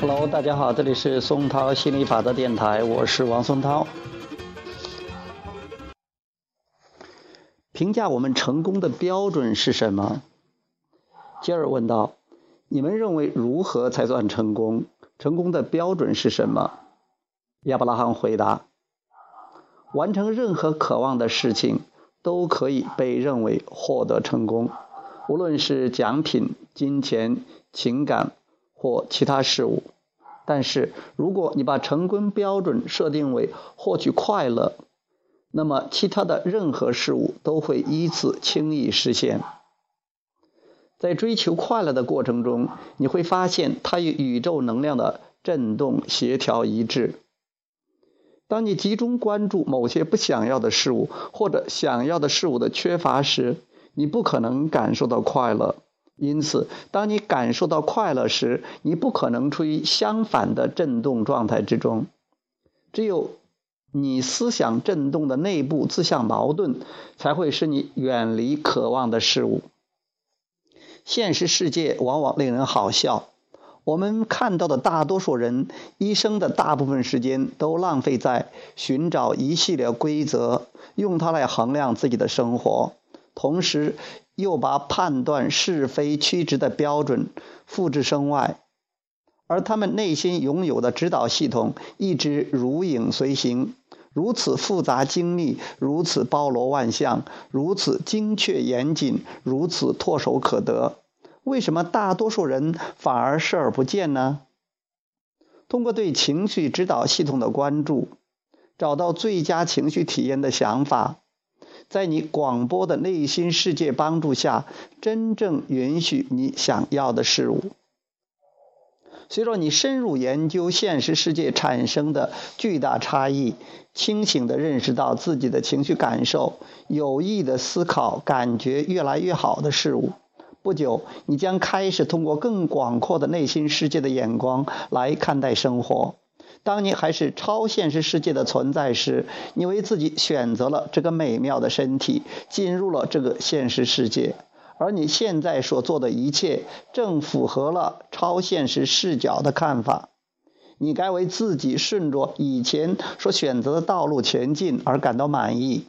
Hello，大家好，这里是松涛心理法则电台，我是王松涛。评价我们成功的标准是什么？杰尔问道：“你们认为如何才算成功？成功的标准是什么？”亚伯拉罕回答：“完成任何渴望的事情都可以被认为获得成功，无论是奖品、金钱、情感或其他事物。但是，如果你把成功标准设定为获取快乐，那么其他的任何事物都会依次轻易实现。在追求快乐的过程中，你会发现它与宇宙能量的振动协调一致。”当你集中关注某些不想要的事物，或者想要的事物的缺乏时，你不可能感受到快乐。因此，当你感受到快乐时，你不可能处于相反的振动状态之中。只有你思想振动的内部自相矛盾，才会使你远离渴望的事物。现实世界往往令人好笑。我们看到的大多数人一生的大部分时间都浪费在寻找一系列规则，用它来衡量自己的生活，同时又把判断是非曲直的标准复制身外，而他们内心拥有的指导系统一直如影随形，如此复杂精密，如此包罗万象，如此精确严谨，如此唾手可得。为什么大多数人反而视而不见呢？通过对情绪指导系统的关注，找到最佳情绪体验的想法，在你广播的内心世界帮助下，真正允许你想要的事物。随着你深入研究现实世界产生的巨大差异，清醒地认识到自己的情绪感受，有意的思考感觉越来越好的事物。不久，你将开始通过更广阔的内心世界的眼光来看待生活。当你还是超现实世界的存在时，你为自己选择了这个美妙的身体，进入了这个现实世界。而你现在所做的一切，正符合了超现实视角的看法。你该为自己顺着以前所选择的道路前进而感到满意，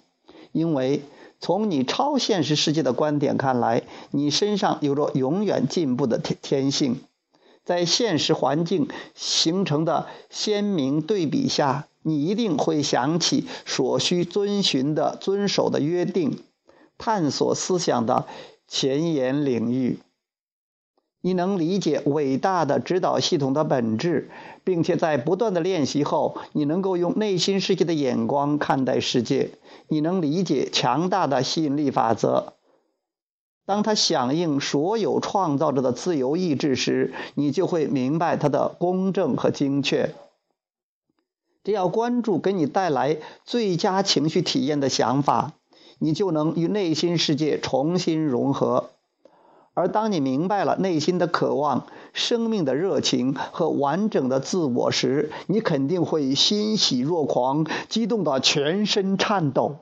因为。从你超现实世界的观点看来，你身上有着永远进步的天天性。在现实环境形成的鲜明对比下，你一定会想起所需遵循的、遵守的约定，探索思想的前沿领域。你能理解伟大的指导系统的本质，并且在不断的练习后，你能够用内心世界的眼光看待世界。你能理解强大的吸引力法则，当它响应所有创造者的自由意志时，你就会明白它的公正和精确。只要关注给你带来最佳情绪体验的想法，你就能与内心世界重新融合。而当你明白了内心的渴望、生命的热情和完整的自我时，你肯定会欣喜若狂，激动的全身颤抖。